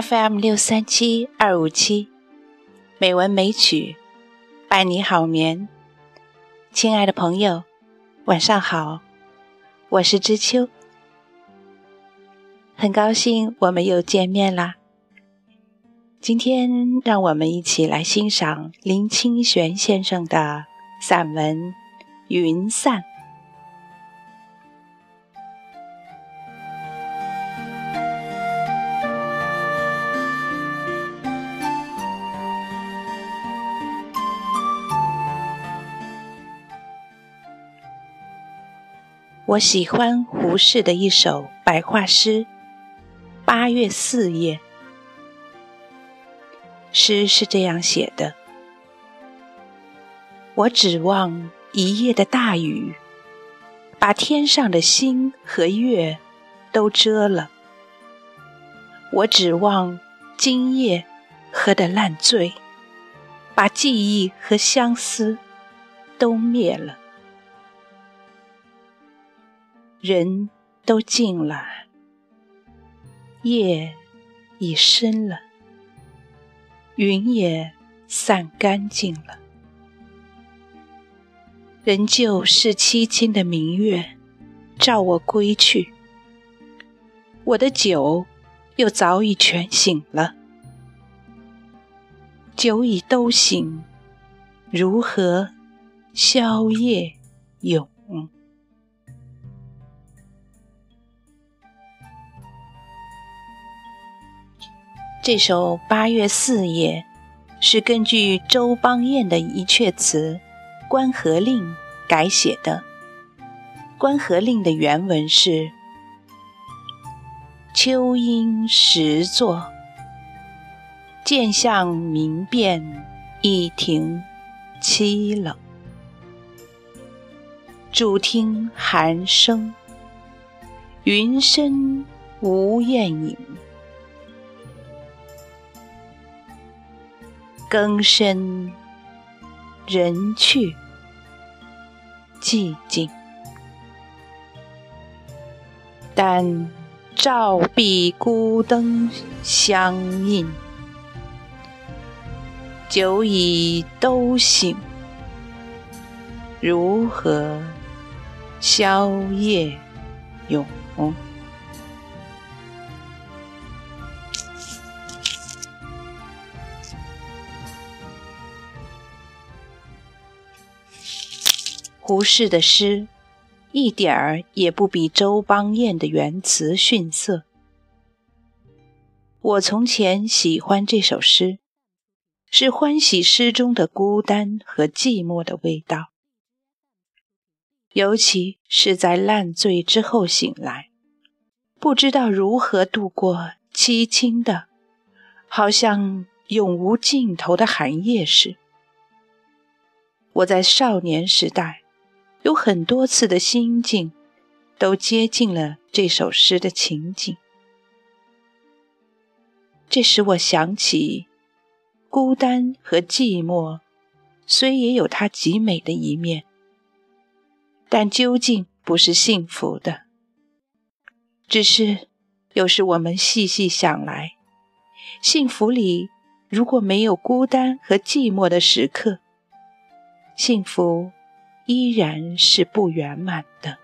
FM 六三七二五七，美文美曲，伴你好眠。亲爱的朋友，晚上好，我是知秋，很高兴我们又见面啦。今天让我们一起来欣赏林清玄先生的散文《云散》。我喜欢胡适的一首白话诗《八月四夜》。诗是这样写的：我指望一夜的大雨，把天上的星和月都遮了；我指望今夜喝得烂醉，把记忆和相思都灭了。人都静了，夜已深了，云也散干净了，仍旧是凄清的明月照我归去。我的酒又早已全醒了，酒已都醒，如何宵夜永？这首《八月四夜》是根据周邦彦的一阙词《关河令》改写的。《关河令》的原文是：“秋阴时作，渐向明辨，一庭凄冷。主听寒声，云深无雁影。”更深人去寂静，但照壁孤灯相映，酒已都醒，如何宵夜永？胡适的诗一点儿也不比周邦彦的原词逊色。我从前喜欢这首诗，是欢喜诗中的孤单和寂寞的味道，尤其是在烂醉之后醒来，不知道如何度过凄清的、好像永无尽头的寒夜时。我在少年时代。有很多次的心境，都接近了这首诗的情景。这使我想起，孤单和寂寞，虽也有它极美的一面，但究竟不是幸福的。只是有时我们细细想来，幸福里如果没有孤单和寂寞的时刻，幸福。依然是不圆满的。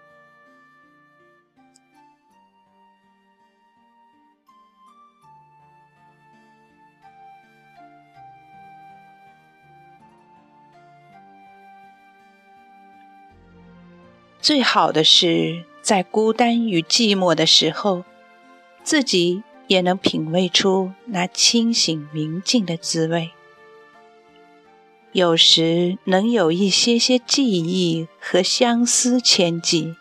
最好的是，在孤单与寂寞的时候，自己也能品味出那清醒明净的滋味。有时能有一些些记忆和相思牵记，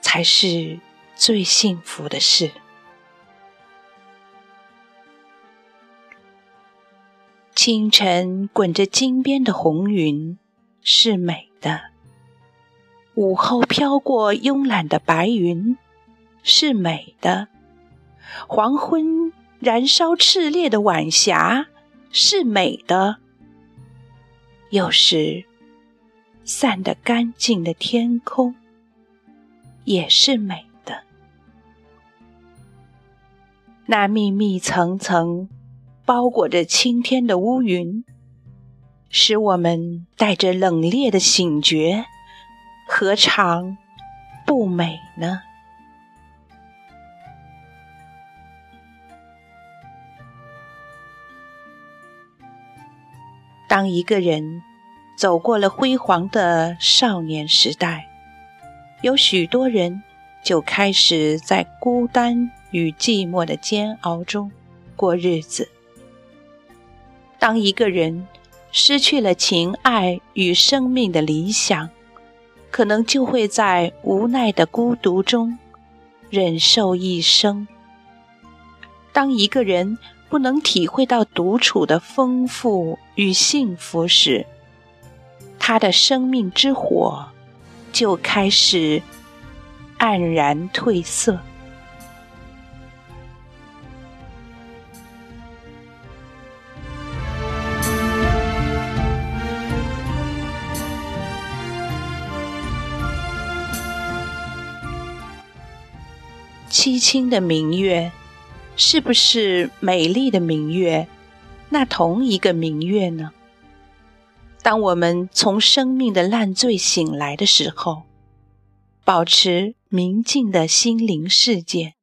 才是最幸福的事。清晨滚着金边的红云是美的，午后飘过慵懒的白云是美的，黄昏燃烧炽烈的晚霞是美的。又是散得干净的天空，也是美的。那密密层层包裹着青天的乌云，使我们带着冷冽的醒觉，何尝不美呢？当一个人走过了辉煌的少年时代，有许多人就开始在孤单。与寂寞的煎熬中过日子。当一个人失去了情爱与生命的理想，可能就会在无奈的孤独中忍受一生。当一个人不能体会到独处的丰富与幸福时，他的生命之火就开始黯然褪色。凄清的明月，是不是美丽的明月？那同一个明月呢？当我们从生命的烂醉醒来的时候，保持明净的心灵世界，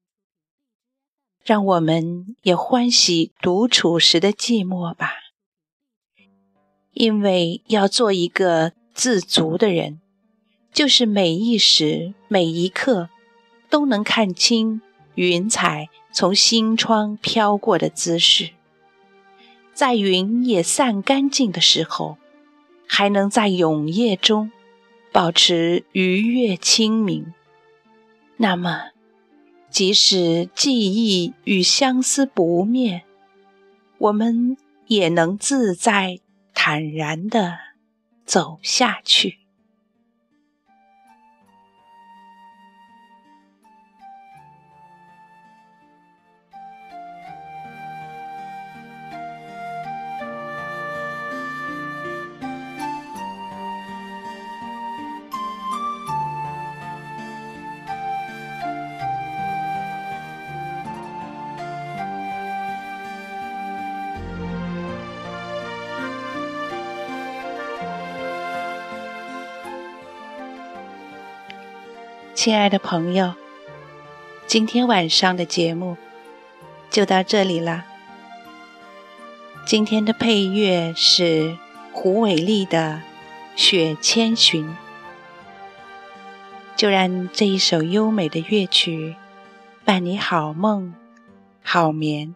让我们也欢喜独处时的寂寞吧。因为要做一个自足的人，就是每一时每一刻。都能看清云彩从心窗飘过的姿势，在云也散干净的时候，还能在永夜中保持愉悦清明。那么，即使记忆与相思不灭，我们也能自在坦然地走下去。亲爱的朋友，今天晚上的节目就到这里了。今天的配乐是胡伟立的《雪千寻》，就让这一首优美的乐曲伴你好梦、好眠。